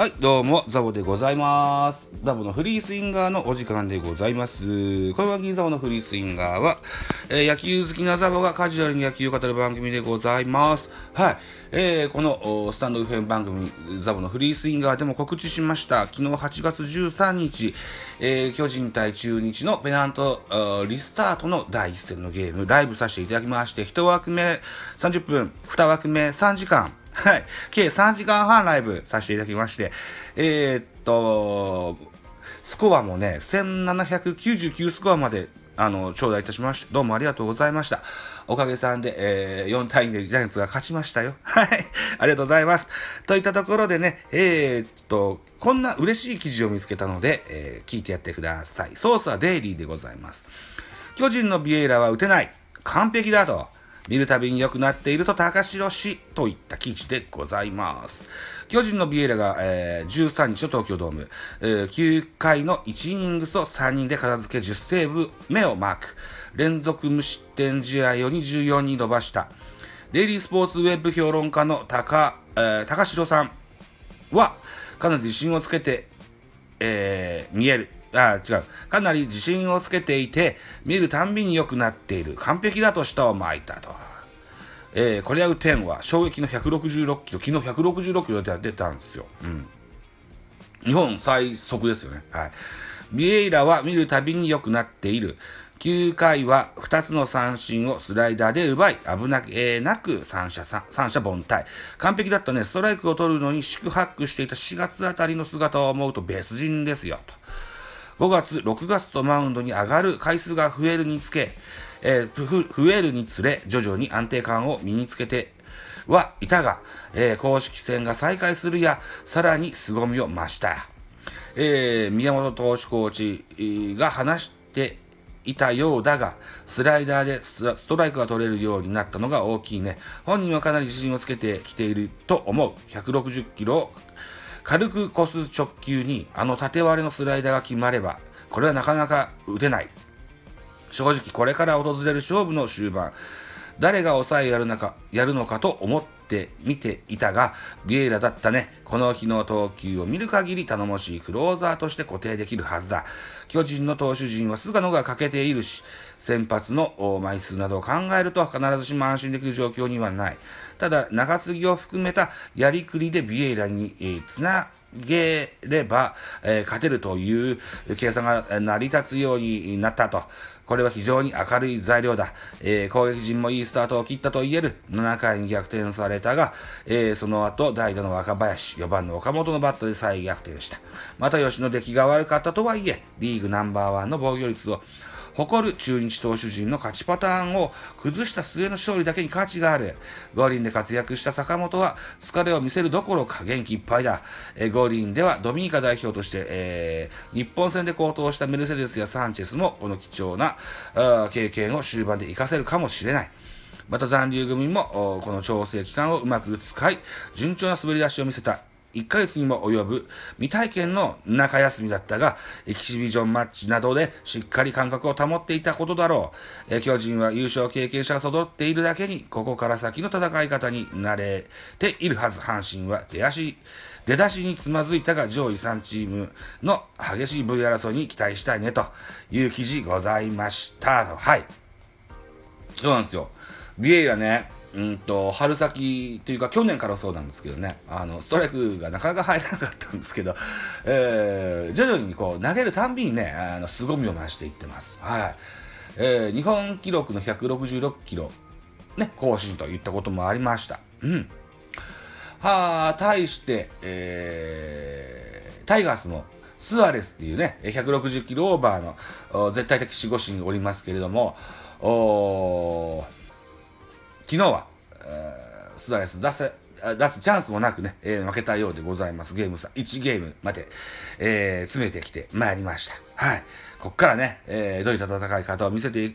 はい、どうも、ザボでございます。ザボのフリースインガーのお時間でございます。これは銀ザボのフリースインガーは、えー野球好きなザボがカジュアルに野球を語る番組でございます。はい、えーこのスタンド FM 番組、ザボのフリースインガーでも告知しました。昨日8月13日、えー巨人対中日のペナントリスタートの第一戦のゲーム、ライブさせていただきまして、1枠目30分、2枠目3時間、はい。計3時間半ライブさせていただきまして、えーっと、スコアもね、1799スコアまで、あの、頂戴いたしまして、どうもありがとうございました。おかげさんで、えー4対2でジャイアンツが勝ちましたよ。はい。ありがとうございます。といったところでね、えーっと、こんな嬉しい記事を見つけたので、えー聞いてやってください。ソースはデイリーでございます。巨人のビエイラは打てない。完璧だと。見るたびに良くなっていると高城氏といった記事でございます。巨人のビエラが、えー13日の東京ドーム、えー9回の1イニングスを3人で片付け10セーブ目をマーク。連続無失点試合を24に伸ばした。デイリースポーツウェブ評論家の高,、えー高城さんは、かなり自信をつけて、えー見える。あ、違う。かなり自信をつけていて、見るたんびに良くなっている。完璧だと舌を巻いたと。えー、これは打点は衝撃の166キロ、昨日166キロで出たんですよ。うん。日本最速ですよね。はい。ビエイラは見るたびに良くなっている。9回は2つの三振をスライダーで奪い、危なげなく三者三者凡退。完璧だったね。ストライクを取るのに四苦八苦していた4月あたりの姿を思うと別人ですよ。と。5月、6月とマウンドに上がる回数が増えるにつけ、えー増えるにつれ、徐々に安定感を身につけてはいたが、えー公式戦が再開するや、さらに凄みを増した。えー宮本投手コーチが話していたようだが、スライダーでスストライクが取れるようになったのが大きいね。本人はかなり自信をつけてきていると思う。160キロを軽く越す直球に、あの縦割れのスライダーが決まれば、これはなかなか打てない。正直これから訪れる勝負の終盤、誰が抑えやるのかやるのかと思って見ていたが、ビエイラだったね。この日の投球を見る限り頼もしいクローザーとして固定できるはずだ。巨人の投手陣は菅野が欠けているし、先発の枚数などを考えると必ずしも安心できる状況にはない。ただ、中継ぎを含めたやりくりでビエイラに、えーつなげれば、えー勝てるという計算が成り立つようになったと。これは非常に明るい材料だ。えー攻撃陣もいいスタートを切ったと言える。7回に逆転されたが、えーその後、代打の若林、4番の岡本のバットで再逆転した。また吉野出来が悪かったとはいえ、リーグナンバーワンの防御率を誇る中日投手陣の勝ちパターンを崩した末の勝利だけに価値がある。五輪で活躍した坂本は疲れを見せるどころか元気いっぱいだ。え五輪ではドミニカ代表として、えー日本戦で高騰したメルセデスやサンチェスもこの貴重な経験を終盤で活かせるかもしれない。また残留組もこの調整期間をうまく使い、順調な滑り出しを見せた。1ヶ月にも及ぶ未体験の中休みだったが、エキシビジョンマッチなどでしっかり感覚を保っていたことだろう。え巨人は優勝経験者が揃っているだけに、ここから先の戦い方に慣れているはず。阪神は出足、出だしにつまずいたが上位3チームの激しい V 争いに期待したいねという記事ございました。はい。そうなんですよ。ビエイラね、うんと、春先というか去年からそうなんですけどね、あの、ストライクがなかなか入らなかったんですけど、えー、徐々にこう、投げるたんびにね、あの、凄みを増していってます。はい。えー、日本記録の166キロ、ね、更新といったこともありました。うん。はあ、対して、えー、タイガースも、スアレスっていうね、160キロオーバーの絶対的守護神がおりますけれども、おー昨日は、えースアレス出せ、出すチャンスもなくね、えー負けたようでございます。ゲーム差、1ゲームまで、えー詰めてきてまいりました。はい。こっからね、えーどういった戦い方を見せてい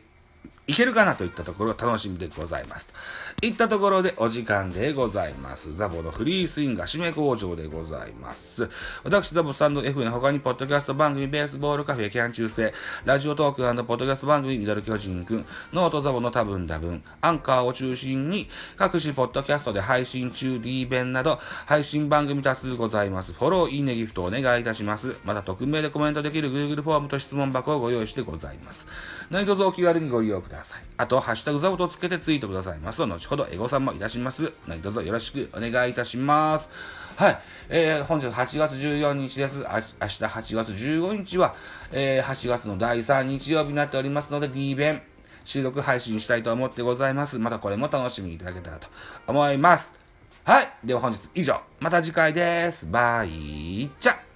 いけるかなといったところが楽しみでございます。といったところでお時間でございます。ザボのフリースインガー締め工場でございます。私、ザボサンド F の他に、ポッドキャスト番組、ベースボールカフェ、キャン中世、ラジオトークポッドキャスト番組、ミドル巨人くん、ノートザボの多分多分、アンカーを中心に、各種ポッドキャストで配信中、D 弁など、配信番組多数ございます。フォロー、いいね、ギフトお願いいたします。また、匿名でコメントできる Google フォームと質問箱をご用意してございます。何卒お気軽にご利用ください。あと、ハッシュタグザボとつけてツイートくださいます、後ほどエゴさんもいたします。何卒よろしくお願いいたします。はい。えー、本日8月14日です。あ明日8月15日は、えー、8月の第3日曜日になっておりますので、D 弁、収録配信したいと思ってございます。またこれも楽しみにいただけたらと思います。はい。では本日以上。また次回です。バイチャ